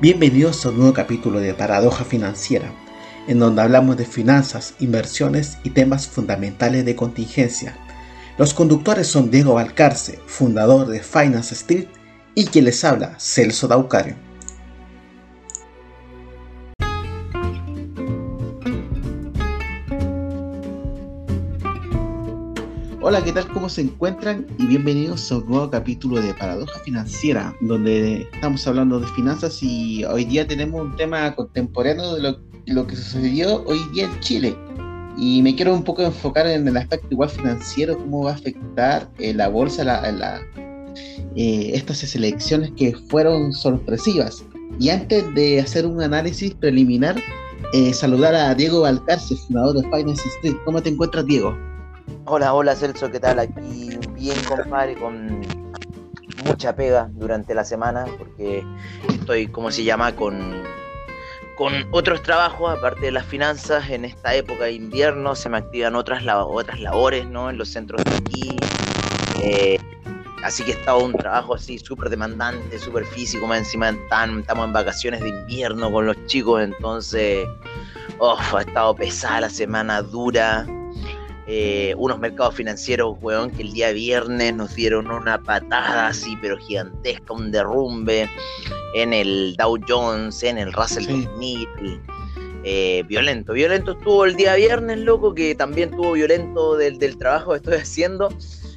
Bienvenidos a un nuevo capítulo de Paradoja Financiera, en donde hablamos de finanzas, inversiones y temas fundamentales de contingencia. Los conductores son Diego Valcarce, fundador de Finance Street, y quien les habla, Celso Daucario. ¿Qué tal? ¿Cómo se encuentran? Y bienvenidos a un nuevo capítulo de Paradoja Financiera, donde estamos hablando de finanzas y hoy día tenemos un tema contemporáneo de lo, que sucedió hoy día en Chile. Y me quiero un poco enfocar en el aspecto igual financiero, cómo va a afectar eh, la bolsa, la, eh, estas elecciones que fueron sorpresivas. Y antes de hacer un análisis preliminar, eh, saludar a Diego Valcarce, fundador de Finance Street. ¿Cómo te encuentras, Diego? Hola, hola Celso, ¿qué tal? Aquí bien, compadre, con mucha pega durante la semana, porque estoy, ¿cómo se llama?, con, con otros trabajos, aparte de las finanzas, en esta época de invierno se me activan otras, otras labores, ¿no?, en los centros de aquí. Eh, así que he estado un trabajo así súper demandante, súper físico, más encima estamos en vacaciones de invierno con los chicos, entonces, oh, ha estado pesada la semana, dura. Eh, unos mercados financieros, weón, que el día viernes nos dieron una patada así, pero gigantesca, un derrumbe en el Dow Jones, en el Russell 2000. Eh, violento, violento estuvo el día viernes, loco, que también estuvo violento del, trabajo que estoy haciendo.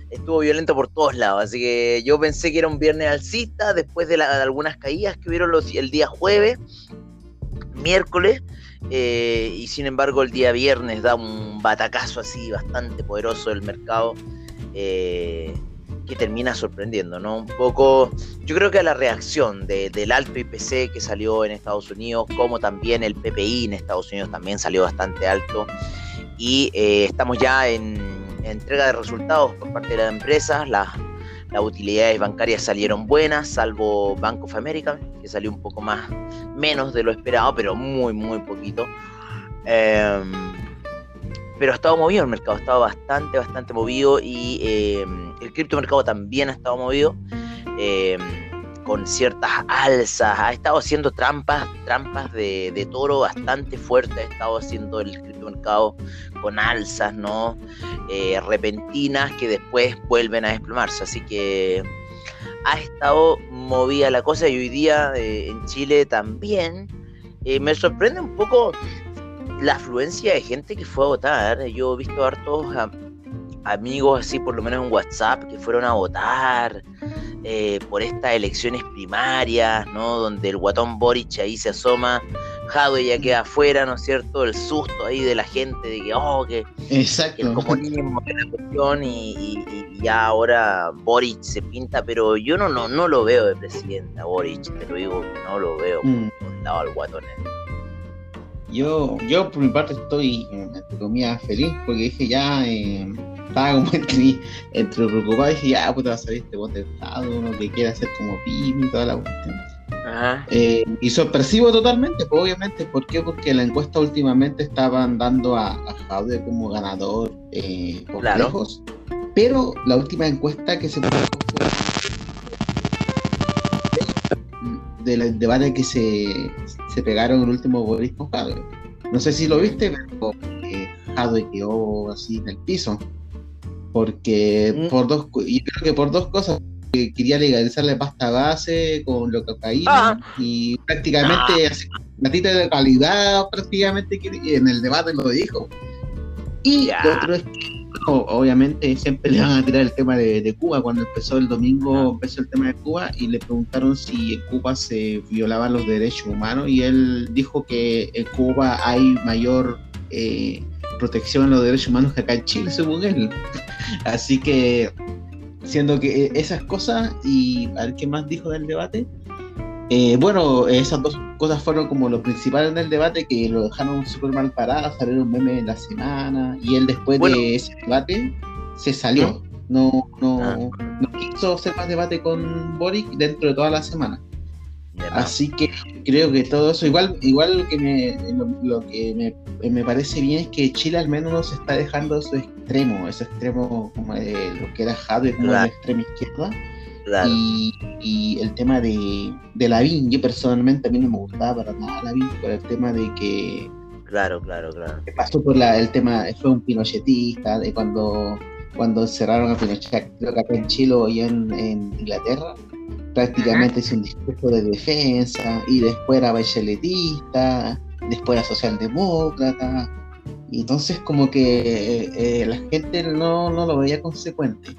Estuvo violento por todos lados, así que yo pensé que era un viernes alcista después de, algunas caídas que hubieron los, el día jueves, miércoles, eh, y sin embargo el día viernes da un batacazo así bastante poderoso del mercado eh, que termina sorprendiendo, ¿no? Un poco, yo creo que a la reacción del alto IPC que salió en Estados Unidos, como también el PPI en Estados Unidos también salió bastante alto y eh, estamos ya en, entrega de resultados por parte de las empresas, las las utilidades bancarias salieron buenas, salvo Bank of America, que salió un poco más, menos de lo esperado, pero muy, muy poquito. Em, pero ha estado movido el mercado, ha estado bastante, bastante movido y em, el criptomercado también ha estado movido. Em, con ciertas alzas, ha estado haciendo trampas, trampas de, toro bastante fuertes, ha estado haciendo el criptomercado con alzas, ¿no? Eh, repentinas que después vuelven a desplomarse. Así que ha estado movida la cosa y hoy día eh, en Chile también. Eh, me sorprende un poco la afluencia de gente que fue a votar. Yo he visto hartos amigos así, por lo menos en WhatsApp, que fueron a votar. Eh, por estas elecciones primarias, ¿no? Donde el guatón Boric ahí se asoma, Jadwe ya queda afuera, ¿no es cierto? El susto ahí de la gente de que, oh, que, el comunismo la cuestión y, ya ahora Boric se pinta, pero yo no, no, no lo veo de presidente a Boric, te lo digo, no lo veo mm. al guatón. Yo, yo por mi parte estoy, entre comillas, feliz porque dije ya... Eh estaba como entre, entre preocupado y dije, ya, puta, va a salir este bote de Estado, uno que quiere hacer como PIB y toda la cuestión. Ajá. Eh, y sorpresivo totalmente, pues obviamente, ¿por qué? Porque la encuesta últimamente estaban dando a, a como ganador eh, por lejos, pero la última encuesta que se produjo del debate que se, se pegaron el último Boris con Jadwe. No sé si lo viste, pero eh, Jadwe quedó así en el piso porque mm. por dos y creo que por dos cosas quería legalizar la pasta base con lo cocaína ah. y prácticamente ah. gatita de calidad prácticamente en el debate lo dijo y lo otro es que obviamente siempre le van a tirar el tema de, Cuba cuando empezó el domingo ah. empezó el tema de Cuba y le preguntaron si en Cuba se violaban los derechos humanos y él dijo que en Cuba hay mayor eh, protección a los derechos humanos que acá en Chile, según él. Así que, siendo que eh, esas cosas, y a ver qué más dijo del debate. Eh, bueno, esas dos cosas fueron como lo principal en el debate, que lo dejaron súper mal parado, salieron meme en la semana, y él después de ese debate se salió. No, no, ah. no quiso hacer más debate con Boric dentro de toda la semana. Así que creo que todo eso, igual, igual lo que me, lo, que me, parece bien es que Chile al menos no se está dejando su extremo, ese extremo como de lo que era Jadwe como la extrema izquierda, Y, el tema de, de Lavín, yo personalmente a mí no me gustaba para nada Lavín, por el tema de que. Claro, claro, claro. Pasó por la, el tema, fue un pinochetista, de cuando, cuando cerraron a Pinochet, creo que acá en Chile y en, en Inglaterra, prácticamente hizo un discurso de defensa, y después era bacheletista, después era socialdemócrata, y entonces como que eh, la gente no, no lo veía consecuente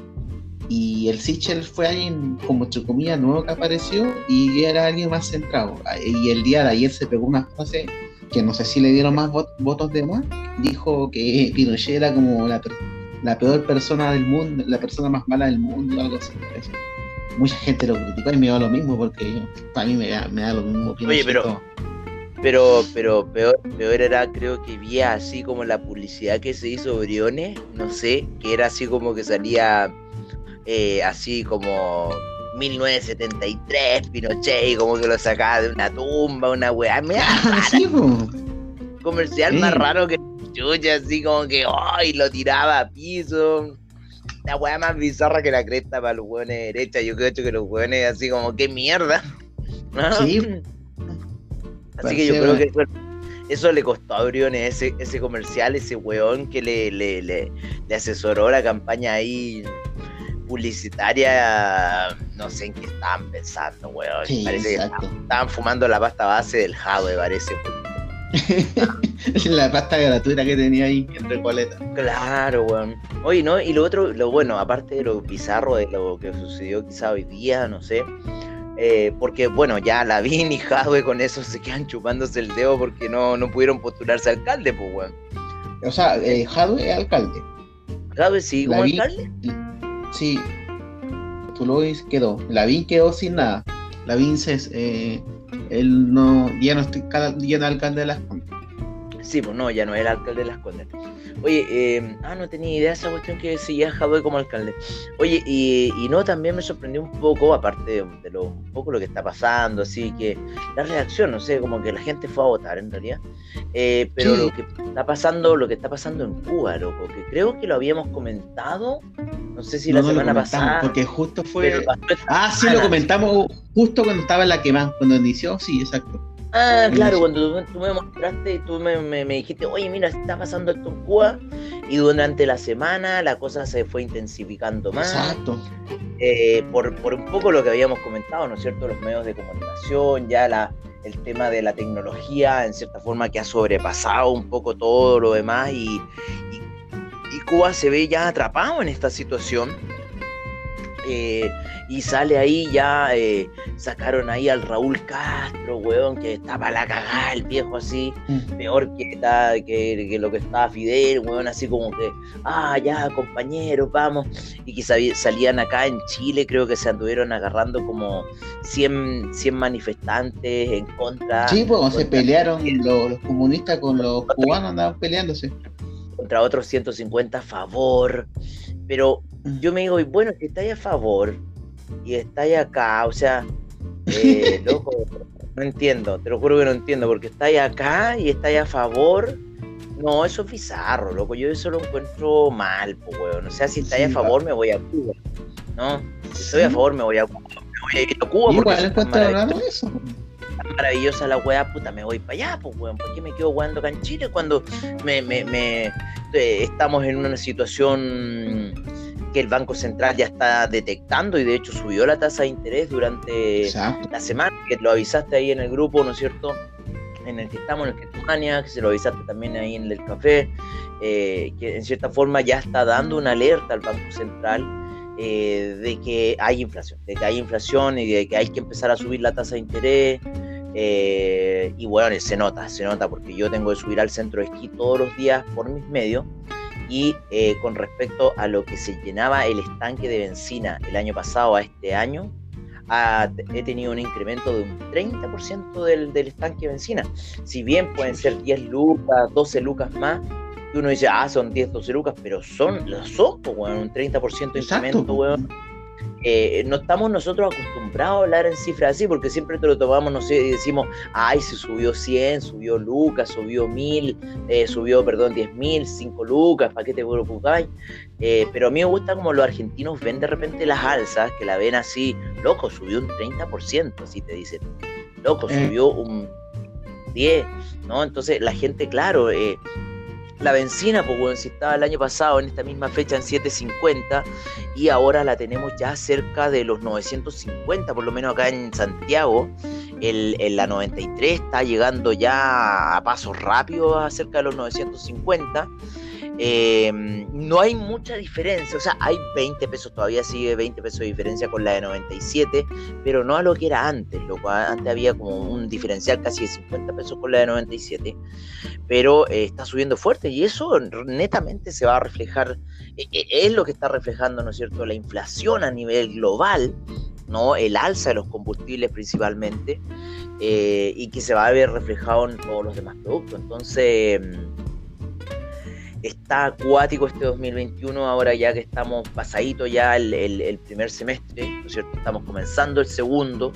y el Sichel fue alguien, como entre comillas, nuevo que apareció y era alguien más centrado. Y el día de ayer se pegó una frase que no sé si le dieron más votos de más. Dijo que Pinochet era como la, la, peor persona del mundo, la persona más mala del mundo, algo así. Mucha gente lo criticó y me da lo mismo porque para mí me da, me da lo mismo. Oye, pero, pero, pero peor, peor era, creo que vi así como la publicidad que se hizo Briones, no sé, que era así como que salía eh, así como 1973, Pinochet, y como que lo sacaba de una tumba, una weá. Me Comercial más raro que chucha, así como que ¡ay! lo tiraba a piso. La weá más bizarra que la cresta para los hueones de derecha. Yo creo que los hueones así como, ¡qué mierda! Así que yo creo que eso, le costó a Briones ese, ese comercial, ese weón que le, le, le, le asesoró la campaña ahí publicitaria, no sé en qué estaban pensando, weón. parece que estaban fumando la pasta base del me parece. la pasta gratuita que tenía ahí en Recoleta. Claro, weón. Oye, ¿no? Y lo otro, lo bueno, aparte de lo bizarro de lo que sucedió quizá hoy día, no sé. Eh, porque, bueno, ya Lavín y Jadwe con eso se quedan chupándose el dedo porque no, no pudieron postularse alcalde, pues, weón. O sea, eh, Jadwe es alcalde. Jadwe sí, como alcalde. Sí, Tulois quedó. Lavín quedó sin nada. Lavín se, eh, él no, ya no estoy ya no alcalde de las Condes. Sí, pues no, ya no era alcalde de las Condes. Oye, eh, ah, no tenía idea de esa cuestión que seguía Jadwe como alcalde. Oye, y, y, no, también me sorprendió un poco, aparte de, lo, un poco lo que está pasando, así que la reacción, no sé, como que la gente fue a votar en realidad. Eh, pero lo que está pasando, lo que está pasando en Cuba, loco, que creo que lo habíamos comentado, no sé si la semana pasada. Porque justo fue. Ah, sí, lo comentamos justo cuando estaba en la quema, cuando inició, sí, exacto. Ah, claro, cuando tú, me mostraste, tú me, me, dijiste, oye, mira, está pasando esto en Cuba, y durante la semana la cosa se fue intensificando más. Exacto. Eh, por, por un poco lo que habíamos comentado, ¿no es cierto? Los medios de comunicación, ya la, el tema de la tecnología, en cierta forma, que ha sobrepasado un poco todo lo demás, y, y, y Cuba se ve ya atrapado en esta situación. Eh, y sale ahí ya, eh, sacaron ahí al Raúl Castro, weón, que estaba la cagada, el viejo así, mm. peor que, que, que, lo que estaba Fidel, weón, así como que, ah, ya, compañeros, vamos. Y que salían acá en Chile, creo que se anduvieron agarrando como 100, 100 manifestantes en contra. Sí, pues se pelearon los, los comunistas con los cubanos, andaban peleándose. Contra otros 150 a favor. Pero yo me digo, bueno, que está ahí a favor, y estáis acá, o sea, eh, loco, no entiendo, te lo juro que no entiendo, porque estáis acá y estáis a favor. No, eso es bizarro, loco. Yo eso lo encuentro mal, pues, weón. O sea, si estáis a favor, me voy a Cuba. ¿No? Si estoy a favor, me voy a Cuba. Me voy a ir a Cuba. Igual es eso. Maravillosa la weá, puta, me voy para allá, pues, weón. ¿Por qué me quedo jugando acá en Chile cuando me, me, me eh, estamos en una situación que el Banco Central ya está detectando y de hecho subió la tasa de interés durante la semana, que lo avisaste ahí en el grupo, ¿no es cierto? En el que estamos, en el que tú que se lo avisaste también ahí en el café, eh, que en cierta forma ya está dando una alerta al Banco Central eh, de que hay inflación, de que hay inflación y de que hay que empezar a subir la tasa de interés. Eh, y bueno, se nota, se nota porque yo tengo que subir al centro de esquí todos los días por mis medios. Y eh, con respecto a lo que se llenaba el estanque de benzina el año pasado a este año, he tenido un incremento de un 30% del, del, estanque de benzina. Si bien pueden ser 10 lucas, 12 lucas más, y uno dice, ah, son 10, 12 lucas, pero son los son, un 30% de incremento, weón eh, no estamos nosotros acostumbrados a hablar en cifras así, porque siempre te lo tomamos, no sé, y decimos, ay, se subió 100, subió Lucas, subió 1000, eh, subió, perdón, 10.000, 5 Lucas, ¿para qué te preocupáis? Eh, pero a mí me gusta como los argentinos ven de repente las alzas, que la ven así, loco, subió un 30%, así te dicen, loco, Eh. subió un 10, ¿no? Entonces la gente, claro, eh, la benzina, pues bueno, si estaba el año pasado en esta misma fecha en 7.50 y ahora la tenemos ya cerca de los 950, por lo menos acá en Santiago, el, el- la 93 está llegando ya a pasos rápidos a cerca de los 950. Eh, no hay mucha diferencia, o sea, hay 20 pesos, todavía sigue 20 pesos de diferencia con la de 97, pero no a lo que era antes, loco. Antes había como un diferencial casi de 50 pesos con la de 97, pero eh, está subiendo fuerte y eso netamente se va a reflejar, eh, eh, es lo que está reflejando, ¿no es cierto?, la inflación a nivel global, ¿no? El alza de los combustibles principalmente, eh, y que se va a ver reflejado en todos los demás productos. Entonces, mm, está acuático este 2021, ahora ya que estamos pasadito ya el, el- el primer semestre, ¿no es cierto? Estamos comenzando el segundo.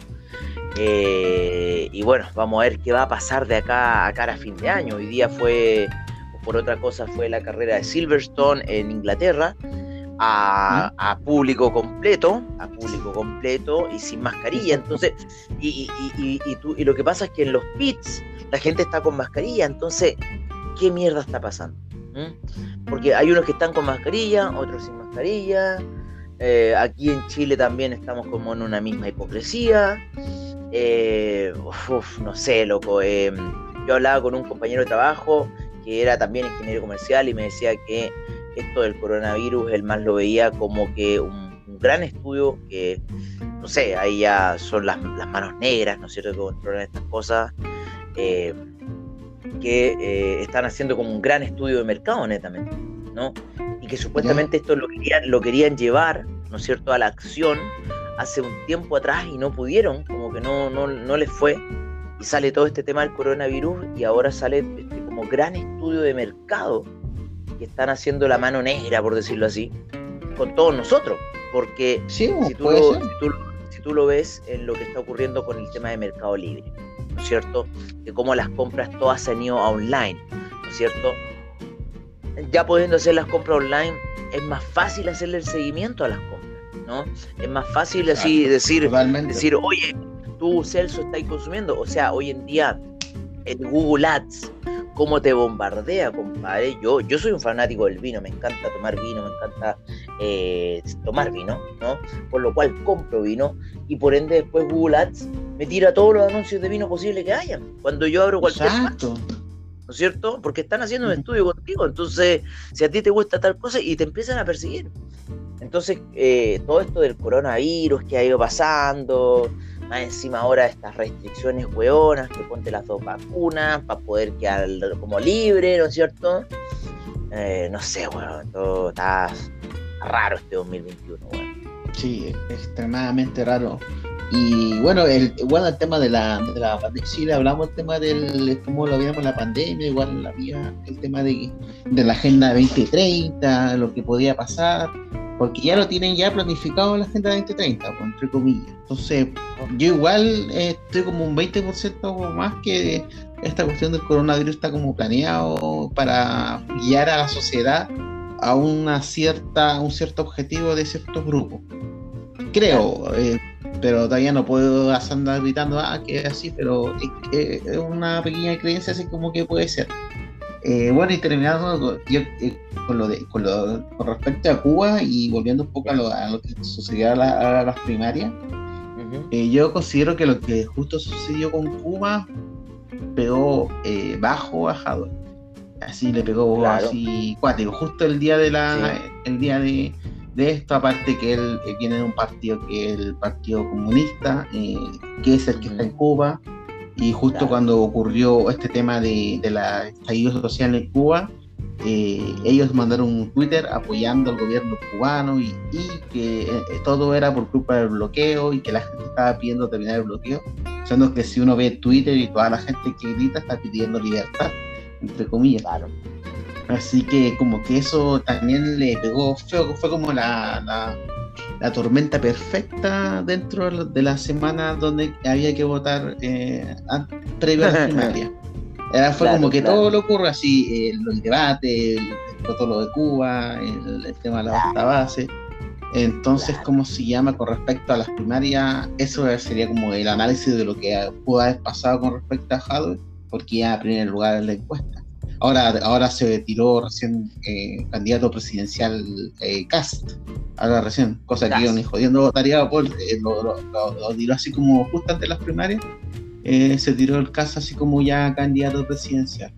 eh, y bueno, vamos a ver qué va a pasar de acá a cara a fin de año. Hoy día fue, por otra cosa, fue la carrera de Silverstone en Inglaterra. A, a público completo, a público completo y sin mascarilla. Entonces, y- y tú- y lo que pasa es que en los pits la gente está con mascarilla. Entonces, ¿qué mierda está pasando? ¿Mm? Porque hay unos que están con mascarilla, otros sin mascarilla. Eh, aquí en Chile también estamos como en una misma hipocresía. Eh, uf, no sé, loco. eh, yo hablaba con un compañero de trabajo que era también ingeniero comercial y me decía que esto del coronavirus él más lo veía como que un, gran estudio que, no sé, ahí ya son las, manos negras, ¿no es cierto?, que controlan estas cosas. eh, que eh, están haciendo como un gran estudio de mercado netamente, ¿no? Y que supuestamente esto lo querían, lo querían llevar, ¿no es cierto?, a la acción hace un tiempo atrás y no pudieron, como que no, no, no les fue, y sale todo este tema del coronavirus y ahora sale este como gran estudio de mercado que están haciendo la mano negra, por decirlo así, con todos nosotros, porque Sí, si tú, lo, si, tú, si tú lo ves en lo que está ocurriendo con el tema de Mercado Libre, ¿no es cierto? De cómo las compras todas se han ido a online, ¿no es cierto? Ya pudiendo hacer las compras online, es más fácil hacerle el seguimiento a las compras, ¿no? Es más fácil así Exacto, decir, Totalmente. decir, oye, tú, Celso, estás consumiendo. O sea, hoy en día, el Google Ads, cómo te bombardea, compadre. Yo, yo soy un fanático del vino, me encanta tomar vino, me encanta eh, tomar vino, ¿no? Por lo cual compro vino y por ende después Google Ads me tira todos los anuncios de vino posible que hayan. Cuando yo abro cualquier Exacto. ¿no es cierto? Porque están haciendo un estudio contigo, entonces, si a ti te gusta tal cosa y te empiezan a perseguir. Entonces, eh, todo esto del coronavirus que ha ido pasando, más encima ahora estas restricciones hueonas, que ponte las dos vacunas para poder quedar como libre, ¿no es cierto? Eh, no sé, weón, todo está raro este 2021, weón. Sí, extremadamente raro. Y bueno, el, bueno, el tema de la, de la pandemia, sí, le hablamos del tema del cómo lo veíamos la pandemia, igual había el tema de, de la agenda 2030, lo que podía pasar, porque ya lo tienen ya planificado la agenda 2030, pues, entre comillas. Entonces, yo igual eh, estoy como un 20% más que esta cuestión del coronavirus está como planeado para guiar a la sociedad a una cierta, un cierto objetivo de ciertos grupos. Creo, eh, pero todavía no puedo andar gritando ah, que es así, pero es, es una pequeña creencia así como que puede ser. Eh, bueno, y terminando con, yo, eh, con lo de, con, lo, con respecto a Cuba y volviendo un poco a lo, a lo que sucedió a, la- a las primarias, eh, yo considero que lo que justo sucedió con Cuba pegó bajo a Jadwe. Así le pegó Claro. así cuático. Justo el día de la Sí. el día de, de esto, aparte que él eh, viene de un partido que es el Partido Comunista, eh, que es el que está en Cuba, y justo Claro. cuando ocurrió este tema de, de la estallido social en Cuba, eh, ellos mandaron un Twitter apoyando al gobierno cubano y, y que eh, todo era por culpa del bloqueo y que la gente estaba pidiendo terminar el bloqueo, siendo que si uno ve Twitter y toda la gente que grita está pidiendo libertad, entre comillas. Claro. Así que como que eso también le pegó feo, fue como la, la, la tormenta perfecta dentro de la semana donde había que votar eh, previo a la primaria. Era, fue Claro, como que claro. todo lo ocurre así, el debate, el explotó lo de Cuba, el, tema de la base base. Entonces, ¿cómo se llama con respecto a las primarias? Eso sería como el análisis de lo que pudo haber pasado con respecto a Hadwe, porque ya en primer lugar en la encuesta. Ahora, ahora se tiró recién eh, candidato presidencial eh, Cast, ahora recién, cosa que yo ni jodiendo votaría por, eh, lo, lo, tiró así como justo antes de las primarias, se tiró el Cast así como ya candidato presidencial.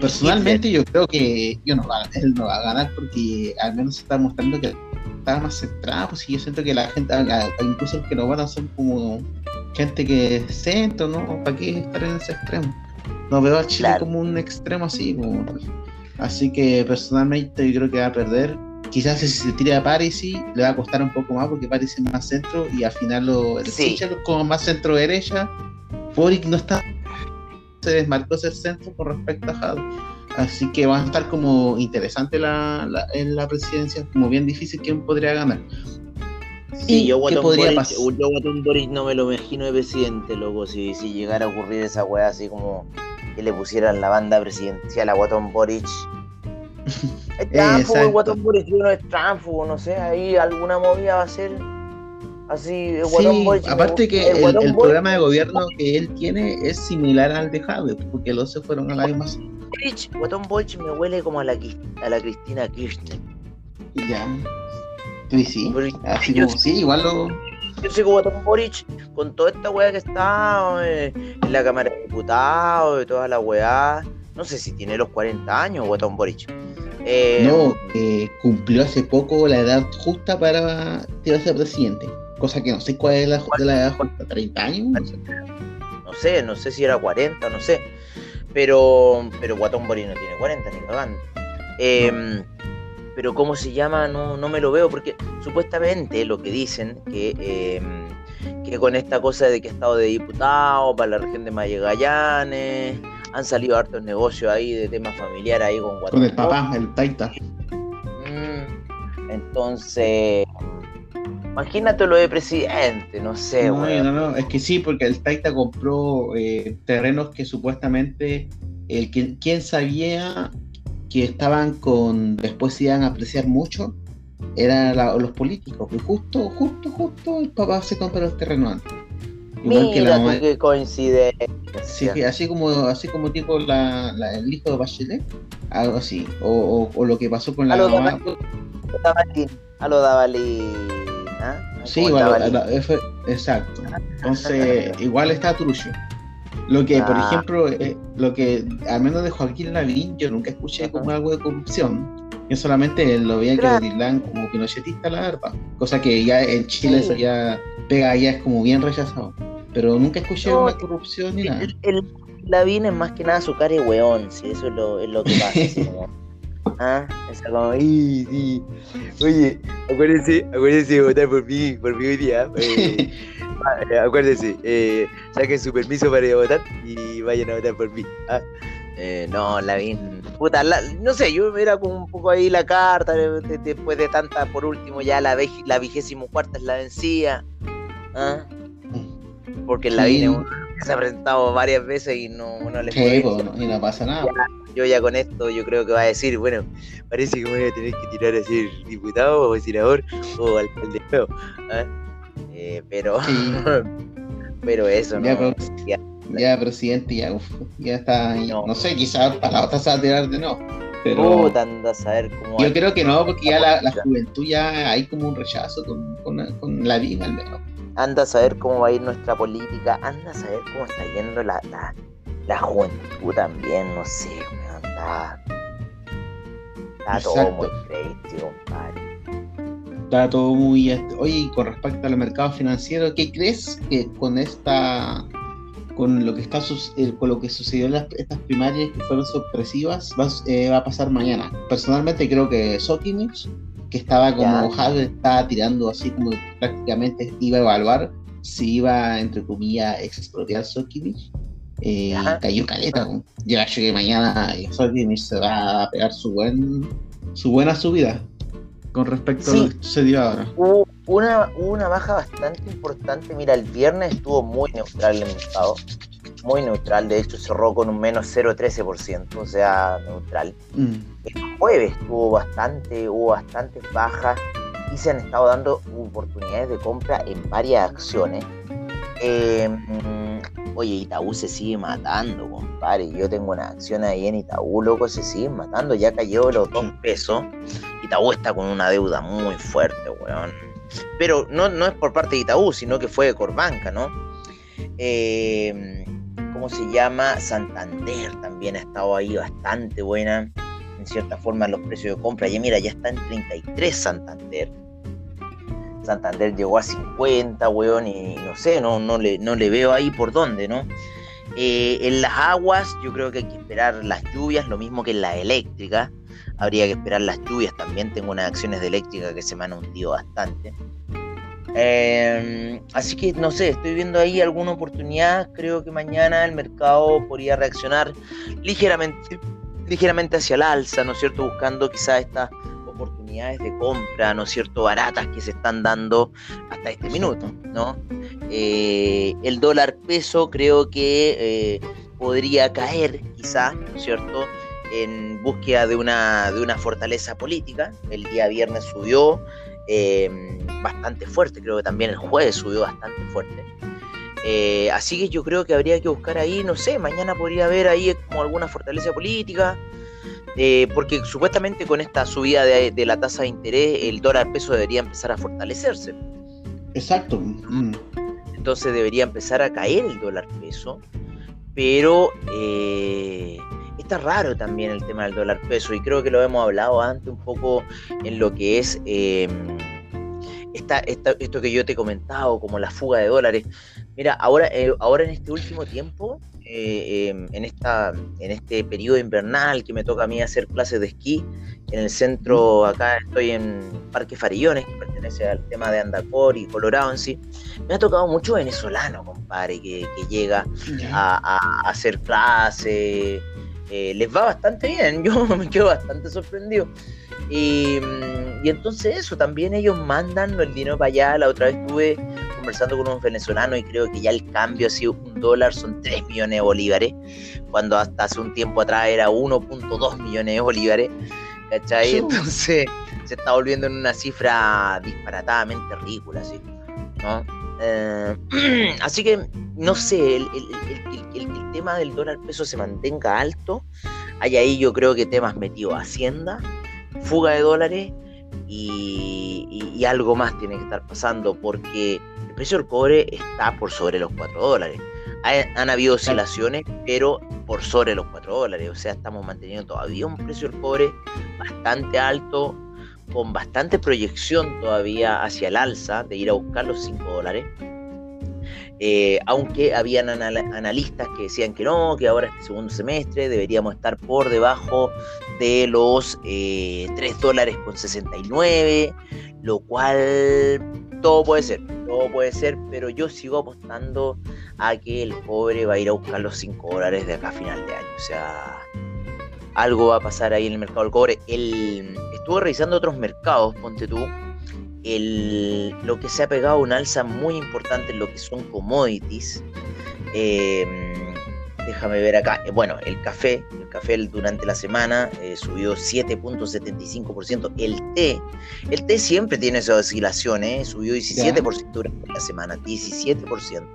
personalmente yo creo que yo no él no va a ganar porque al menos está mostrando que está más centrado, pues yo siento que la gente, incluso los que no van son como gente que es centro, ¿no? ¿Para qué estar en ese extremo? No veo a Chile como un extremo así. Así que personalmente yo creo que va a perder. Quizás si se tira a Paris le va a costar un poco más porque Paris es más centro y al final lo, sí. como más centro derecha. Boric no está se desmarcó ese centro con respecto a Jado. Así que va a estar como interesante la, en la presidencia, como bien difícil quién podría ganar. Sí, yo Guatón Boris, yo Boris no me lo imagino de presidente, loco, si, si llegara a ocurrir esa weá así como que le pusieran la banda presidencial a Guatón Boric. Es tránfugo, el Guatón Boric no es tránfugo, no sé, ahí alguna movida va a ser así. Sí, aparte que el, programa de gobierno que él tiene es similar al de Javier, porque los se fueron a la misma. Boric, Guatón Boric me huele como a la, a la Cristina Kirchner. Ya. Sí, sí. Así como, sí, igual lo. Yo sé que Guatón Boric, con toda esta weá que está eh, en la Cámara de Diputados, y toda la weá, no sé si tiene los 40 años Guatón Boric. Eh, no, cumplió hace poco la edad justa para ser presidente. Cosa que no sé cuál es la, edad justa, 30 años. No sé. no sé, si era 40, no sé. Pero, pero Guatón Boric no tiene 40 ni cagando. Eh, pero cómo se llama no, no me lo veo porque supuestamente lo que dicen que, em, que con esta cosa de que ha estado de diputado para la región de Magallanes han salido hartos negocios ahí de temas familiares ahí con Con el papá, el Taita. Mm, entonces, imagínate lo de presidente, no sé. No, no, no, es que sí, porque el Taita compró eh, terrenos que supuestamente el que, quien sabía que estaban con, después iban a apreciar mucho, eran los políticos, que justo, justo, justo el papá se compró los terrenos antes. Igual que la mamá. que coincide. Sí, así como, así como tipo la, el hijo de Bachelet, algo así. O, o, lo que pasó con la mamá. A lo Davalín. Sí, igual, exacto. Entonces, igual está Trucho. Lo que, por ah. ejemplo, eh, lo que al menos de Joaquín Lavín, yo nunca escuché como algo de corrupción. Yo solamente lo veía que que dirán como pinochetista, la verdad. Cosa que ya en Chile eso ya pega, ya es como bien rechazado. Pero nunca escuché una corrupción ni nada. El, Lavín es más que nada su cara de weón, si eso es lo, es lo que pasa. Ah, esa como, sí. Oye, acuérdense, acuérdense de votar por mí, por mí hoy día. Eh, eh, acuérdense, eh, saquen su permiso para ir a votar y vayan a votar por mí. ¿ah? Eh, no, Lavín, puta, no sé, yo era como un poco ahí la carta, después de tanta, por último, ya la, la vigésimo cuarta es la vencida. ¿ah? Porque Lavín se ha presentado varias veces y no, no le sí, y no pasa nada. yo ya con esto, yo creo que va a decir, bueno, parece que voy a tener que tirar a ser diputado o senador o alcalde nuevo. ¿ah? Eh, pero, pero eso, ya, ¿no? ya, presidente, ya, ya está, no. sé, quizás para la otra se va a tirar de no. Pero anda a saber cómo yo creo que no, porque ya la, juventud ya hay como un rechazo con, con, la vida al menos. Anda a saber cómo va a ir nuestra política, anda a saber cómo está yendo la, la, la juventud también, no sé, anda. Está todo muy crazy, compadre está todo muy... Oye, con respecto al mercado financiero, ¿qué crees que con esta... Con lo que está con lo que sucedió en estas primarias que fueron sorpresivas, va, eh, va a pasar mañana. Personalmente creo que Sokimich, que estaba como Javi, estaba tirando así como prácticamente iba a evaluar si iba, entre comillas, expropiar Sokimich. Eh, cayó caleta. Yo acho que mañana Sokimich se va a pegar su buen su buena subida con respecto a lo que sucedió ahora. Hubo una, una baja bastante importante. Mira, el viernes estuvo muy neutral el mercado. muy neutral, de hecho cerró con un menos 0,13%, o sea, neutral. Mm. El jueves tuvo bastante, hubo bastantes bajas y se han estado dando oportunidades de compra en varias acciones. Em, oye, Itaú se sigue matando, compadre. Yo tengo una acción ahí en Itaú, loco, se sigue matando. Ya cayó los dos pesos. Itaú está con una deuda muy fuerte, weón. Pero no, no es por parte de Itaú, sino que fue de Corbanca, ¿no? Eh, ¿Cómo se llama? Santander también ha estado ahí bastante buena. En cierta forma, los precios de compra. Ya mira, ya está en 33 Santander. Santander llegó a 50, weón, y no sé, no, no, le, no le veo ahí por dónde, ¿no? Eh, en las aguas, yo creo que hay que esperar las lluvias, lo mismo que en la eléctrica. Habría que esperar las lluvias también. Tengo unas acciones de eléctrica que se me han hundido bastante. Em, así que no sé, estoy viendo ahí alguna oportunidad. Creo que mañana el mercado podría reaccionar ligeramente, ligeramente hacia el alza, ¿no es cierto? Buscando quizás estas oportunidades de compra, ¿no es cierto? Baratas que se están dando hasta este minuto, ¿no? Eh, el dólar peso creo que eh, podría caer, quizás, ¿no es cierto? En búsqueda de una, de una fortaleza política. El día viernes subió Em, bastante fuerte, creo que también el jueves subió bastante fuerte. Eh, así que yo creo que habría que buscar ahí, no sé, mañana podría haber ahí como alguna fortaleza política, eh, porque supuestamente con esta subida de, la tasa de interés el dólar peso debería empezar a fortalecerse. Exacto. Mm. Entonces debería empezar a caer el dólar peso, pero eh, está raro también el tema del dólar peso y creo que lo hemos hablado antes un poco en lo que es em, esto que yo te he comentado, como la fuga de dólares. Mira, ahora, eh, ahora en este último tiempo, eh, em, en, esta, en este periodo invernal que me toca a mí hacer clases de esquí, en el centro, acá estoy en Parque Farillones, que pertenece al tema de Andacor y Colorado en sí, me ha tocado mucho venezolano, compadre, que, llega a, a hacer clases eh, les va bastante bien, yo me quedo bastante sorprendido. Y, mm, y, entonces eso, también ellos mandan el dinero para allá. La otra vez estuve conversando con un venezolano y creo que ya el cambio ha sido un dólar, son 3 millones de bolívares, cuando hasta hace un tiempo atrás era 1.2 millones de bolívares. ¿Cachai? Entonces se está volviendo en una cifra disparatadamente ridícula, ¿sí? ¿no? Eh, así que, no sé, el, tema del dólar peso se mantenga alto. Hay ahí yo creo que temas metido Hacienda, fuga de dólares y, algo más tiene que estar pasando porque el precio del cobre está por sobre los 4 dólares. han habido oscilaciones, pero por sobre los 4 dólares. O sea, estamos manteniendo todavía un precio del cobre bastante alto con bastante proyección todavía hacia el alza de ir a buscar los 5 dólares. Eh, aunque habían analistas que decían que no, que ahora este segundo semestre deberíamos estar por debajo de los 3 eh, dólares con 69, lo cual todo puede ser, todo puede ser, pero yo sigo apostando a que el pobre va a ir a buscar los 5 dólares de acá a final de año. O sea, algo va a pasar ahí en el mercado del cobre. Estuve revisando otros mercados, ponte tú. El, lo que se ha pegado un alza muy importante en lo que son commodities. Em, déjame ver acá. Eh, bueno, el café, el café durante la semana eh, subió 7.75%. El té, el té siempre tiene esas oscilaciones, ¿eh? subió 17% durante la semana, 17%.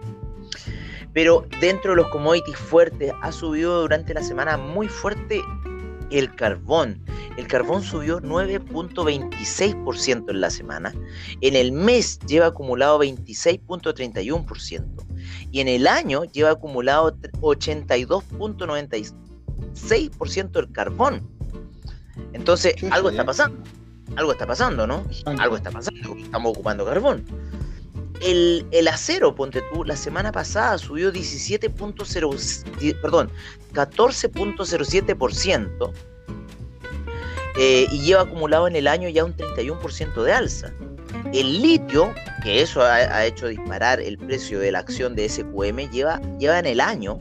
Pero dentro de los commodities fuertes ha subido durante la semana muy fuerte el carbón. El carbón subió 9.26% en la semana. En el mes lleva acumulado 26.31%. Y en el año lleva acumulado 82.96% el carbón. Entonces, algo está pasando. Algo está pasando, ¿no? Algo está pasando. Estamos ocupando carbón. El, acero, ponte tú, la semana pasada subió 17.0, perdón, 14.07% eh, y lleva acumulado en el año ya un 31% de alza. El litio, que eso ha, hecho disparar el precio de la acción de SQM, lleva, lleva en el año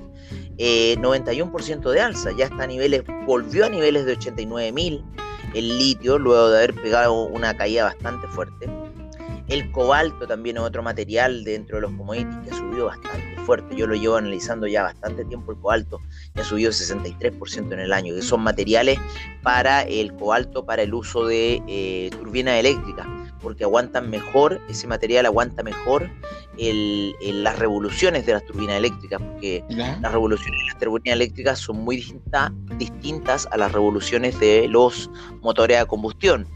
91% eh, de alza, ya está a niveles, volvió a niveles de 89 mil el litio luego de haber pegado una caída bastante fuerte. El cobalto también es otro material dentro de los commodities que ha subido bastante fuerte. Yo lo llevo analizando ya bastante tiempo el cobalto y ha subido 63% en el año, que son materiales para el cobalto para el uso de eh, turbinas eléctricas, porque aguantan mejor, ese material aguanta mejor las revoluciones de las turbinas eléctricas, porque las revoluciones de las turbinas eléctricas son muy distintas a las revoluciones de los motores a combustión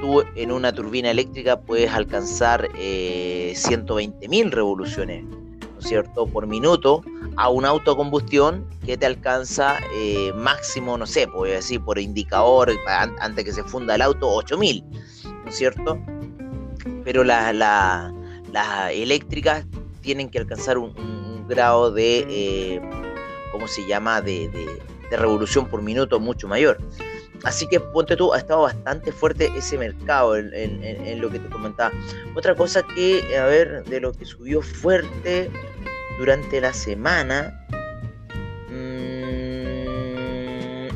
tú en una turbina eléctrica puedes alcanzar eh, 120.000 revoluciones, ¿no es cierto?, por minuto, a un autocombustión que te alcanza eh, máximo, no sé, puedo decir por indicador, antes que se funda el auto, 8.000, ¿no es cierto? Pero las eléctricas tienen que alcanzar un, grado de, eh, ¿cómo se llama?, de revolución por minuto mucho mayor. Así que ponte tú, ha estado bastante fuerte ese mercado en, lo que te comentaba. Otra cosa que, a ver, de lo que subió fuerte durante la semana, mm,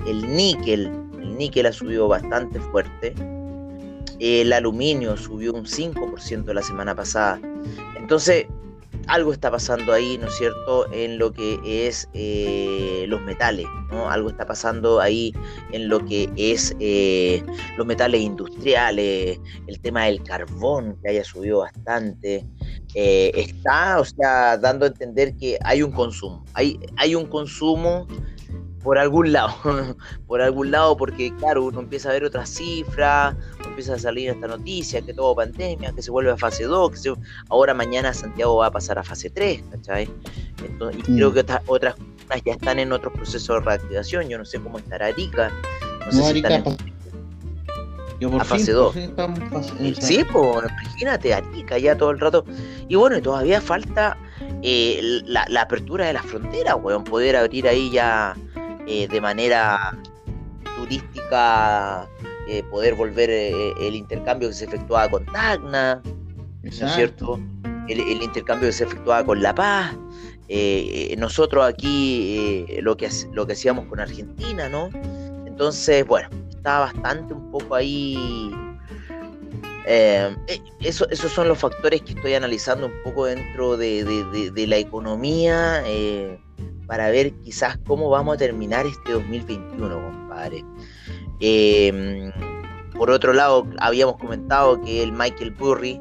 el níquel. El níquel ha subido bastante fuerte. El aluminio subió un 5% la semana pasada. Entonces, algo está pasando ahí, ¿no es cierto?, en lo que es eh, los metales, ¿no? Algo está pasando ahí en lo que es eh, los metales industriales, el tema del carbón, que haya subido bastante. Eh, está, o sea, dando a entender que hay un consumo, hay, hay un consumo por algún lado, por algún lado, porque claro, uno empieza a ver otras cifras, empieza a salir esta noticia, que todo pandemia, que se vuelve a fase 2, que ahora mañana Santiago va a pasar a fase 3, ¿cachai? y creo que otras, otras ya están en otros procesos de reactivación, yo no sé cómo estará Arica, no, sé si están a fase 2. Sí, pues imagínate, Arica ya todo el rato. Y bueno, y todavía falta eh, la, la, apertura de las fronteras, weón, poder abrir ahí ya eh, de manera turística eh, poder volver eh, el intercambio que se efectuaba con Tacna, ¿no es cierto? El, intercambio que se efectuaba con La Paz. nosotros aquí lo, que, lo que hacíamos con Argentina, ¿no? Entonces, bueno, está bastante un poco ahí. eso, esos son los factores que estoy analizando un poco dentro de, de la economía para ver quizás cómo vamos a terminar este 2021, compadre. Em, por otro lado, habíamos comentado que el Michael Burry,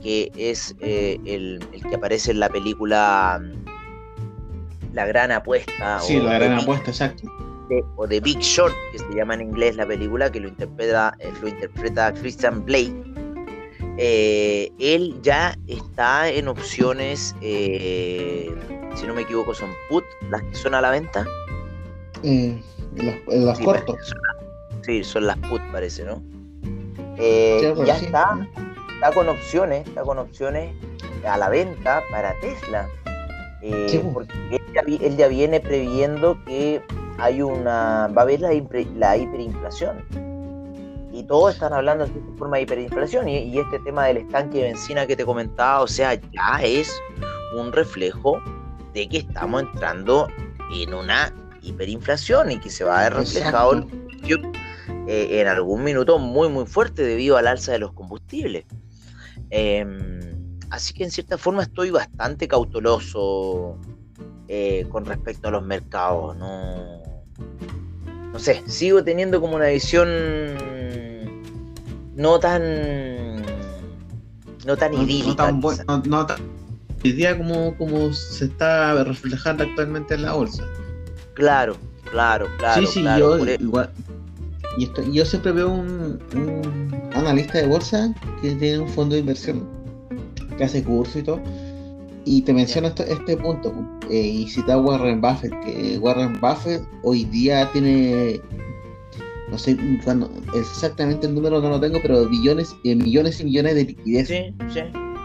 que es eh, el, que aparece en la película mm, La Gran Apuesta. Sí, La Gran Apuesta, exacto. o The Big Short, que se llama en inglés la película, que lo interpreta, eh, lo interpreta Christian Blake. Eh, él ya está en opciones si no me equivoco, son put las que son a la venta. en las, cortos. sí, son las put, parece, ¿no? Eh, ya está, está con opciones, está con opciones a la venta para Tesla. Eh, porque él ya, viene previendo que hay una va a haber la, la hiperinflación y todos están hablando de forma de hiperinflación y, y, este tema del estanque de benzina que te comentaba, o sea, ya es un reflejo de que estamos entrando en una hiperinflación y que se va a ver reflejado eh, en algún minuto muy muy fuerte debido al alza de los combustibles. Em, así que en cierta forma estoy bastante cauteloso eh, con respecto a los mercados. No, no sé, sigo teniendo como una visión no tan no tan idílica. no tan hoy día como, como se está reflejando actualmente en la bolsa. Claro, claro, claro. Sí, sí, yo e- igual. Y esto, yo siempre veo un, analista de bolsa que tiene un fondo de inversión, que hace curso y todo, y te menciona este, este punto, eh, y cita a Warren Buffett, que Warren Buffett hoy día tiene, no sé cuando, exactamente el número no lo tengo, pero billones, eh, millones y millones de liquidez. Sí, sí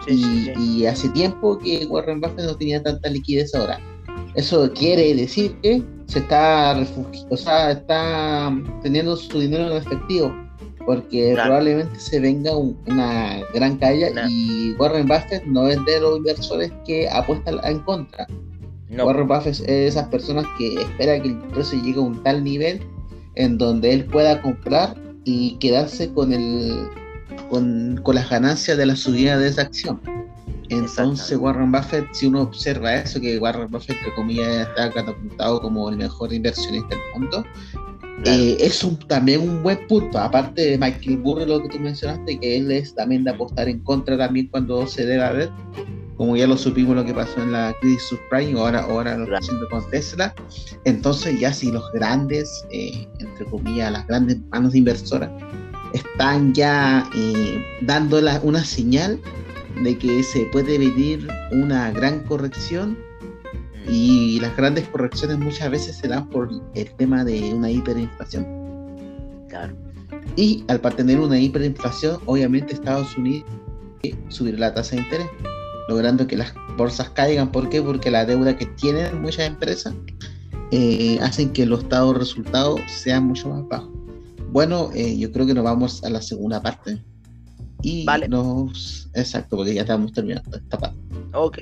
y, hace tiempo que Warren Buffett no tenía tanta liquidez ahora. Eso quiere decir que se está o sea, está teniendo su dinero en efectivo, porque probablemente se venga una gran caída y Warren Buffett no es de los inversores que apuestan en contra. Warren Buffett es de esas personas que espera que el precio llegue a un tal nivel en donde él pueda comprar y quedarse con el con, con las ganancias de la subida de esa acción. Entonces Warren Buffett, si uno observa eso, que Warren Buffett, entre comillas, está catapultado como el mejor inversionista del mundo, eh, es un, también un buen punto. Aparte de Michael Burry, lo que tú mencionaste, que él es también de apostar en contra también cuando se debe haber, como ya lo supimos lo que pasó en la crisis subprime, ahora, ahora lo está haciendo con Tesla. Entonces ya si los grandes, eh, entre comillas, las grandes manos inversoras, están ya eh, dando una señal de que se puede venir una gran corrección y las grandes correcciones muchas veces se dan por el tema de una hiperinflación. Claro. Y al tener una hiperinflación, obviamente Estados Unidos subir la tasa de interés, logrando que las bolsas caigan. ¿Por qué? Porque la deuda que tienen muchas empresas eh, hacen que los estados resultados sean mucho más bajos. Bueno, eh, yo creo que nos vamos a la segunda parte. Y vale. nos. Exacto, porque ya estamos terminando esta parte. Ok.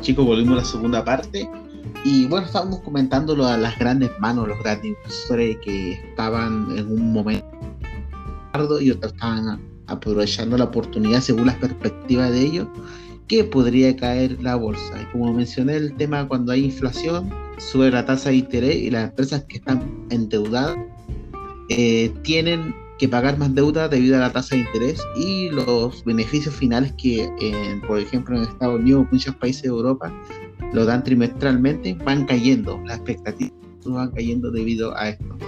Chicos, volvimos a la segunda parte. Y bueno, estábamos comentando a las grandes manos, los grandes inversores que estaban en un momento y otros estaban aprovechando la oportunidad según las perspectivas de ellos que podría caer la bolsa. Y como mencioné el tema, cuando hay inflación, sube la tasa de interés y las empresas que están endeudadas eh, tienen que pagar más deuda debido a la tasa de interés y los beneficios finales que, por ejemplo, en Estados Unidos o muchos países de Europa lo dan trimestralmente, van cayendo, las expectativas van cayendo debido a esto.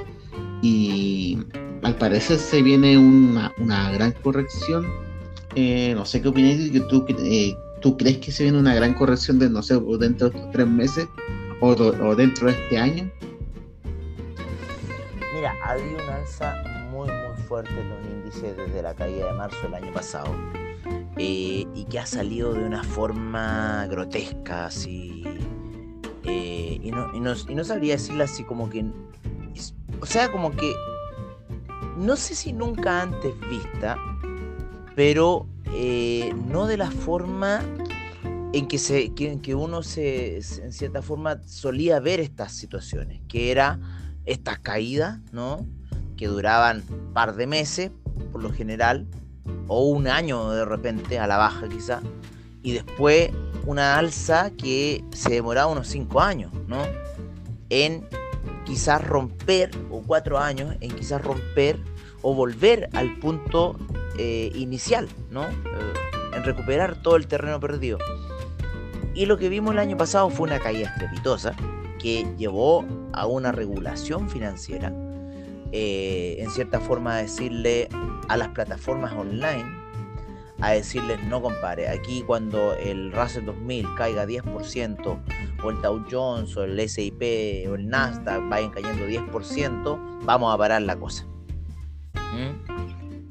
Y al parecer se viene una, una gran corrección. Eh, no sé qué opinas, tú, eh, ¿tú crees que se viene una gran corrección de, no sé, dentro de estos tres meses o, dentro de este año? Mira, ha habido una alza muy, muy fuerte en los índices desde la caída de marzo del año pasado. Eh, y que ha salido de una forma grotesca, así. Eh, y, no, y, no, y, no, sabría decirla así como que. O sea, como que. No sé si nunca antes vista, pero eh, no de la forma en que, se, que, uno se, en cierta forma solía ver estas situaciones, que era estas caídas, ¿no? Que duraban un par de meses, por lo general, o un año de repente a la baja quizá, y después una alza que se demoraba unos cinco años, ¿no? En quizás romper, o cuatro años, en quizás romper o volver al punto eh, inicial, ¿no? Eh, en recuperar todo el terreno perdido. Y lo que vimos el año pasado fue una caída estrepitosa que llevó a una regulación financiera, eh, en cierta forma a decirle a las plataformas online, a decirles no compare, aquí cuando el Russell 2000 caiga 10%, o el Dow Jones, o el SIP, o el Nasdaq vayan cayendo 10%, vamos a parar la cosa. ¿Mm?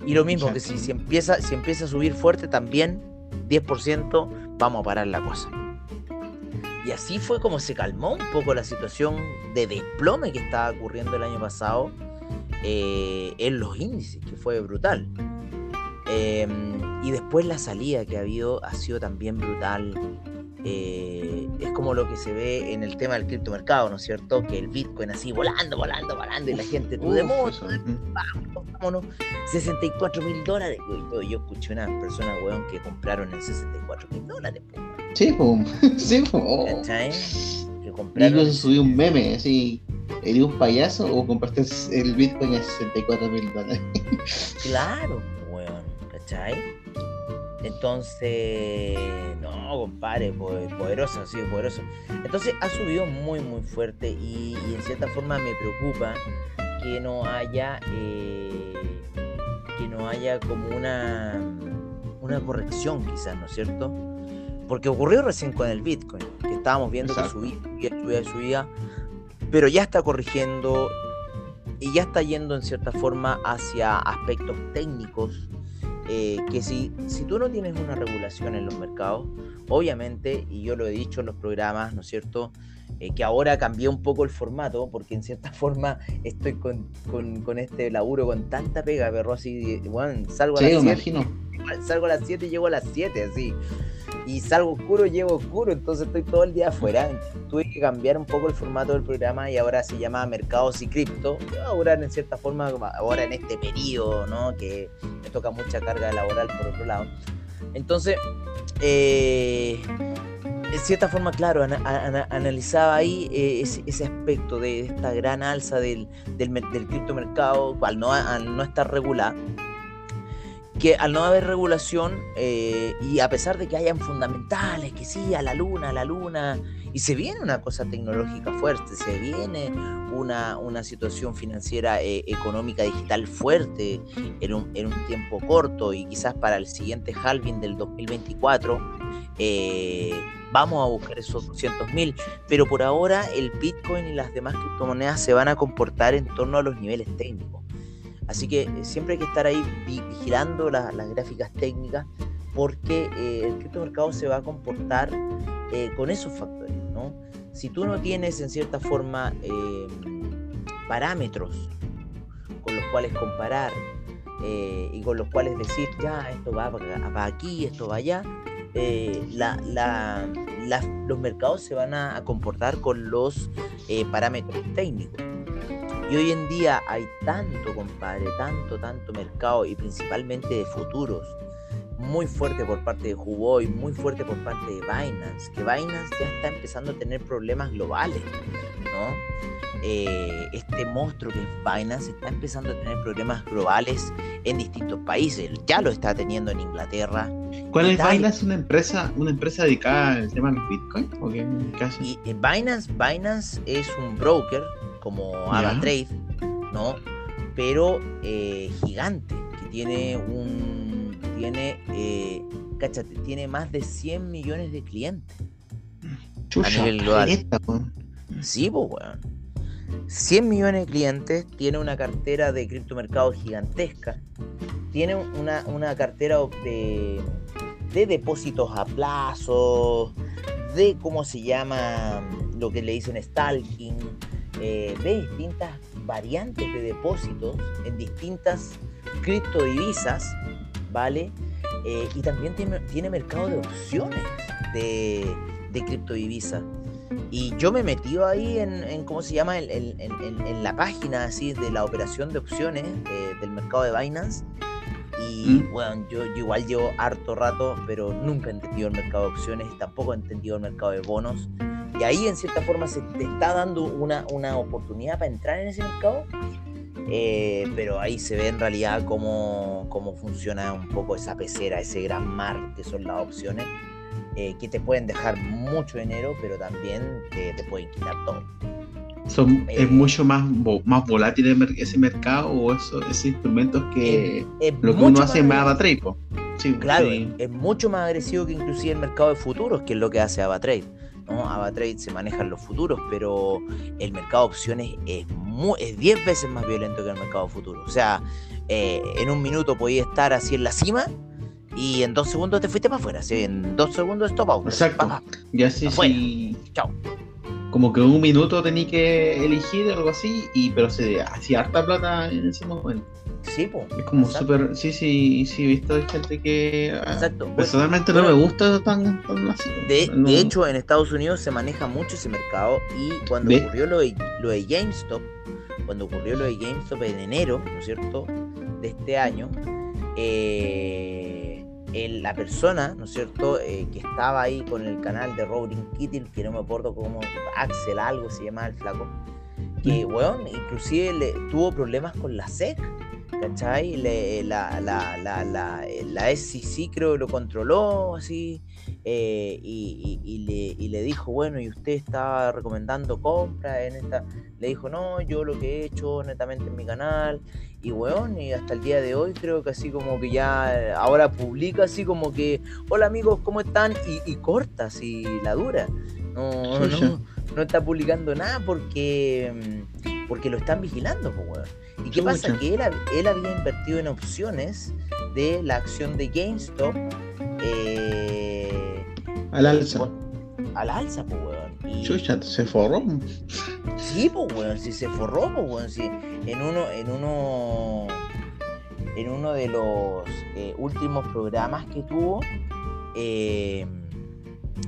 Y lo mismo que si, si, empieza, si empieza a subir fuerte también, 10%, vamos a parar la cosa. Y así fue como se calmó un poco la situación de desplome que estaba ocurriendo el año pasado eh, en los índices, que fue brutal. Em, y después la salida que ha habido ha sido también brutal. Eh, es como lo que se ve en el tema del criptomercado, ¿no es cierto? Que el Bitcoin así volando, volando, volando y la gente, tú de moto, vámonos, vámonos, 64 mil dólares. Yo, yo, escuché una persona, weón, que compraron en 64 mil dólares. Sí, pum, sí, pum. Que compraron. Incluso subí un meme así. ¿Eres un payaso o compraste el Bitcoin a 64 mil dólares? claro, weón, ¿cachai? Entonces, no, compadre, poderoso, sí, poderoso. Entonces ha subido muy, muy fuerte y, en cierta forma me preocupa que no haya, eh, que no haya como una, una corrección quizás, ¿no es cierto? Porque ocurrió recién con el Bitcoin, que estábamos viendo que subía, subía, subía, pero ya está corrigiendo y ya está yendo en cierta forma hacia aspectos técnicos eh, que si, si tú no tienes una regulación en los mercados, obviamente, y yo lo he dicho en los programas, ¿no es cierto? Eh, que ahora cambié un poco el formato, porque en cierta forma estoy con, con, con este laburo con tanta pega, perro, así, bueno, salgo a las 7. Salgo a las 7 y llego a las 7, así. Y salgo oscuro, llevo oscuro, entonces estoy todo el día afuera. Tuve que cambiar un poco el formato del programa y ahora se llama Mercados y Cripto. Ahora, en cierta forma, ahora en este periodo, ¿no? Que me toca mucha carga laboral por otro lado. Entonces, eh, en cierta forma, claro, analizaba ahí eh, ese, aspecto de esta gran alza del, del, del criptomercado, al no, al no estar regulado que al no haber regulación eh, y a pesar de que hayan fundamentales, que sí, a la luna, a la luna, y se viene una cosa tecnológica fuerte, se viene una, una situación financiera, eh, económica, digital fuerte en un, en un, tiempo corto y quizás para el siguiente halving del 2024 eh, vamos a buscar esos 200 mil, pero por ahora el Bitcoin y las demás criptomonedas se van a comportar en torno a los niveles técnicos. Así que eh, siempre hay que estar ahí vigilando las gráficas técnicas porque eh, el criptomercado se va a comportar eh, con esos factores. ¿no? Si tú no tienes en cierta forma parámetros con los cuales comparar y con los cuales decir, ya, esto va para aquí, esto va allá, los mercados se van a comportar con los parámetros técnicos. Y hoy en día hay tanto, compadre, tanto, tanto mercado y principalmente de futuros. Muy fuerte por parte de Huawei, muy fuerte por parte de Binance, que Binance ya está empezando a tener problemas globales, ¿no? Eh, este monstruo que es Binance está empezando a tener problemas globales en distintos países. Ya lo está teniendo en Inglaterra. ¿Cuál es Binance? ¿Una empresa, una empresa dedicada al tema del Bitcoin? ¿O qué, Y, eh, Binance, Binance es un broker como AvaTrade, ¿no? Pero eh, gigante, que tiene un. Tiene. Eh, cáchate, tiene más de 100 millones de clientes. a nivel global. sí, pues, weón. 100 millones de clientes, tiene una cartera de criptomercado gigantesca, tiene una, una cartera de, de depósitos a plazo, de cómo se llama lo que le dicen stalking, eh, de distintas variantes de depósitos en distintas criptodivisas, ¿vale? Eh, y también tiene, tiene, mercado de opciones de, de criptodivisas. Y yo me metido ahí en, ¿cómo se llama? En, en, la página así de la operación de opciones eh, del mercado de Binance. Y bueno, yo, yo, igual llevo harto rato, pero nunca he entendido el mercado de opciones, tampoco he entendido el mercado de bonos. Y ahí en cierta forma se te está dando una, una oportunidad para entrar en ese mercado. Eh, pero ahí se ve en realidad cómo, cómo, funciona un poco esa pecera, ese gran mar que son las opciones, eh, que te pueden dejar mucho dinero, pero también te, te pueden quitar todo. Son, ¿Es eh, mucho más, más volátil ese mercado o eso, esos instrumentos que lo que uno hace más AvaTrade? Sí, claro, es mucho más agresivo que inclusive el mercado de futuros, que es lo que hace AvaTrade. ¿No? AvaTrade se manejan los futuros, pero el mercado de opciones es, es 10 veces más violento que el mercado de futuros. O sea, eh, en un minuto podías estar así en la cima y en dos segundos te fuiste para afuera. En dos segundos stop out. Exacto. Y así sí. Chao. Como que un minuto tenía que elegir algo así, y pero se hacía harta plata en ese momento. Sí, pues. Es como súper. Sí, sí, sí, he visto gente que. Ah, Exacto. Personalmente no me gusta tan, así. De, de, hecho, en Estados Unidos se maneja mucho ese mercado y cuando ocurrió lo de, lo de GameStop, cuando ocurrió lo de GameStop en enero, ¿no es cierto?, de este año, eh, la persona, ¿no es cierto?, eh, que estaba ahí con el canal de Robin Kittle, que no me acuerdo cómo, Axel algo se llama el flaco, que, weón, inclusive le, tuvo problemas con la SEC ¿cachai? la, la, la, la, la SEC creo lo controló así eh, y, le, y, le, dijo, bueno, y usted está recomendando compra en esta... Le dijo, no, yo lo que he hecho netamente en mi canal y weón, y hasta el día de hoy creo que así como que ya ahora publica así como que, hola amigos, ¿cómo están? Y, corta así la dura. No, no, no, está publicando nada porque, porque lo están vigilando, pues weón. ¿Y qué pasa? Que él, él, había invertido en opciones de la acción de GameStop. Eh, al alza. al alza, pues, weón. Y... Chucha, se forró. Sí, pues, weón, si se forró, pues, weón. Si en uno, en uno, en uno de los eh, últimos programas que tuvo, eh,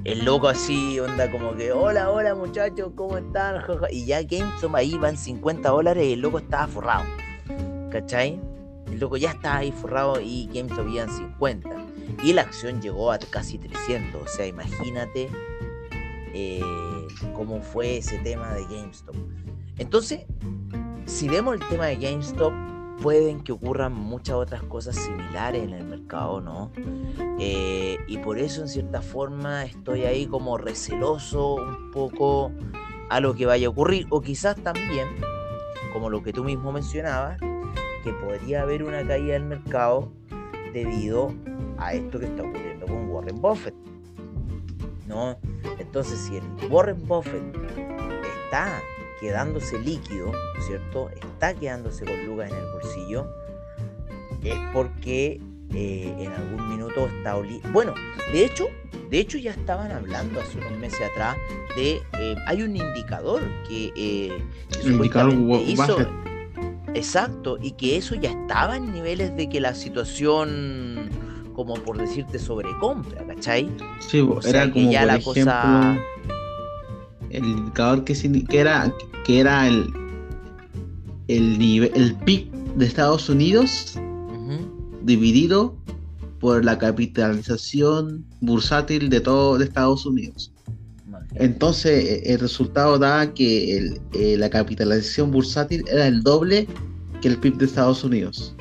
el loco así, onda como que, hola, hola muchachos, ¿cómo están? Y ya GameStop ahí van 50 dólares y el loco estaba forrado. ¿Cachai? El loco ya estaba ahí forrado y GameStop iban 50. Y la acción llegó a casi 300. O sea, imagínate eh, cómo fue ese tema de GameStop. Entonces, si vemos el tema de GameStop, pueden que ocurran muchas otras cosas similares en el mercado, ¿no? Eh, y por eso en cierta forma estoy ahí como receloso un poco a lo que vaya a ocurrir. O quizás también, como lo que tú mismo mencionabas, que podría haber una caída del mercado debido a esto que está ocurriendo con Warren Buffett. ¿No? Entonces, si el Warren Buffett está quedándose líquido, ¿cierto? Está quedándose con lucas en el bolsillo, es porque eh, en algún minuto está Bueno, de hecho, de hecho ya estaban hablando hace unos meses atrás de eh, hay un indicador que, eh, indicador hizo, exacto y que eso ya estaba en niveles de que la situación como por decirte sobrecompra, ¿cachai? Sí, era como ya la cosa el indicador que, que era que era el el nivel el PIB de Estados Unidos dividido por la capitalización bursátil de todo de Estados Unidos. Entonces e, el resultado da que eh, la capitalización bursátil era el doble que el PIB de Estados Unidos.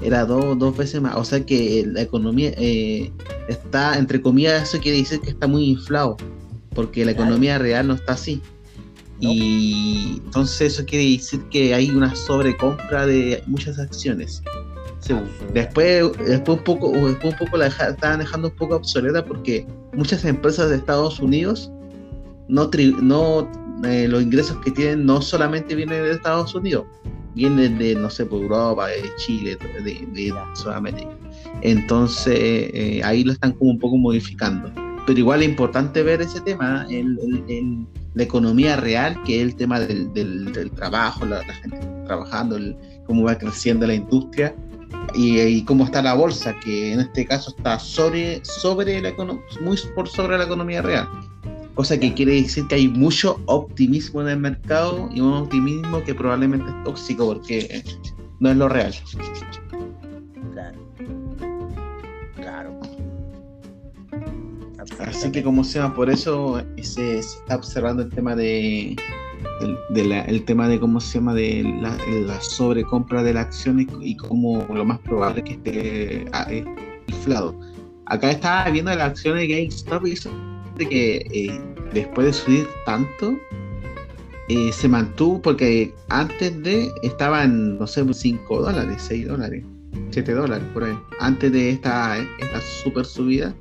Era dos veces más. O sea que la economía eh, está, entre comillas, eso quiere decir que está muy inflado porque la economía real no está así. Y entonces eso quiere decir que hay una sobrecompra de muchas acciones. Después, después un poco, después un poco la estaban dejando un poco obsoleta porque muchas empresas de Estados Unidos no, no eh, los ingresos que tienen no solamente vienen de Estados Unidos, vienen de, no sé, por Europa, de Chile, de, de Sudamérica. Entonces eh, ahí lo están como un poco modificando pero igual es importante ver ese tema, en la economía real, que es el tema del, trabajo, la, gente trabajando, cómo va creciendo la industria y, cómo está la bolsa, que en este caso está sobre, sobre la muy por sobre la economía real. Cosa que quiere decir que hay mucho optimismo en el mercado y un optimismo que probablemente es tóxico porque no es lo real. Así que como sea, por eso se, está observando el tema de, el tema de cómo se llama de la, sobrecompra de las acciones y cómo lo más probable que esté ah, eh, inflado. Acá estaba viendo las acciones de GameStop y eso de que eh, después de subir tanto eh, se mantuvo porque antes de estaban no sé 5 dólares 6 dólares 7 dólares por ahí antes de esta esta super subida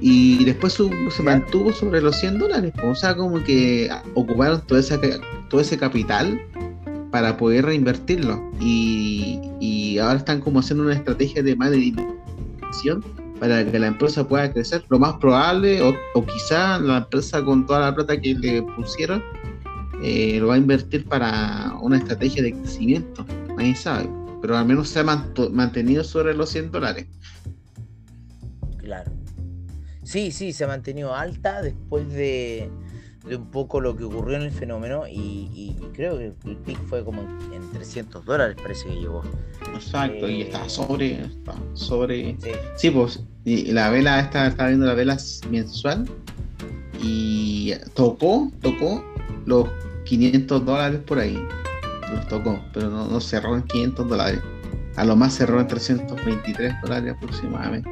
y después se mantuvo sobre los 100 dólares. O sea, como que ocuparon todo, ese, todo ese capital para poder reinvertirlo. Y, y ahora están como haciendo una estrategia de inversión para que la empresa pueda crecer. Lo más probable, o, o quizá la empresa con toda la plata que le pusieron, eh, lo va a invertir para una estrategia de crecimiento. Nadie sabe. Pero al menos se ha mantenido sobre los 100 dólares. Claro. Sí, sí, se ha mantenido alta después de, un poco lo que ocurrió en el fenómeno y, creo que el pic fue como en, 300 dólares, parece que llegó. Exacto, y está eh, sobre, está sobre. Sí, pues, y la vela, está, está viendo la vela mensual y tocó, tocó los 500 dólares por ahí. Los tocó, pero no, no cerró en 500 dólares. A lo más cerró en 323 dólares aproximadamente.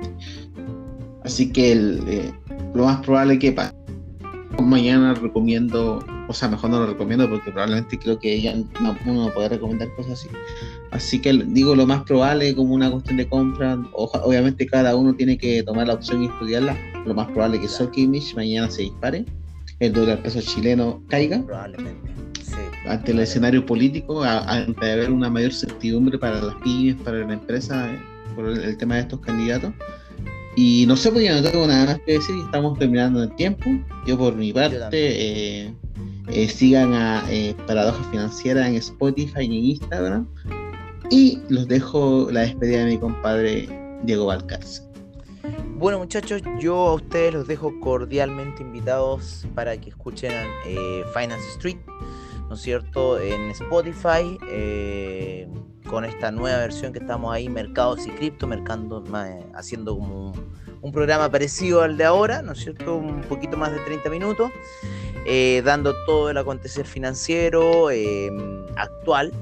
Así que eh, lo más probable que pase mañana recomiendo, o sea, mejor no lo recomiendo porque probablemente creo que ya no, uno no puede recomendar cosas así. Así que digo lo más probable como una cuestión de compra. obviamente cada uno tiene que tomar la opción y estudiarla. Lo más probable que Image mañana se dispare, el dólar peso chileno caiga. Probablemente. ante el escenario político, ante haber una mayor certidumbre para las pymes, para la empresa, eh, por el tema de estos candidatos. Y no sé, pues ya no tengo nada más que decir, estamos terminando el tiempo. Yo por mi parte, eh, eh, sigan a eh, Paradoja Financiera en Spotify y en Instagram. Y los dejo la despedida de mi compadre Diego Valcárcel. Bueno muchachos, yo a ustedes los dejo cordialmente invitados para que escuchen Finance Street, ¿no es cierto?, en Spotify, con esta nueva versión que estamos ahí, Mercados y Cripto, mercando, haciendo como un, programa parecido al de ahora, ¿no es cierto?, un poquito más de 30 minutos, eh, dando todo el acontecer financiero actual.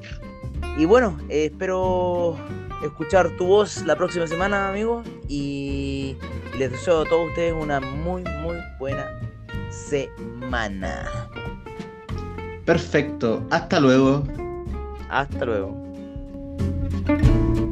Y bueno, espero escuchar tu voz la próxima semana, amigos. Y les deseo a todos ustedes una muy, muy buena semana. Perfecto. Hasta luego. Hasta luego. Thank you.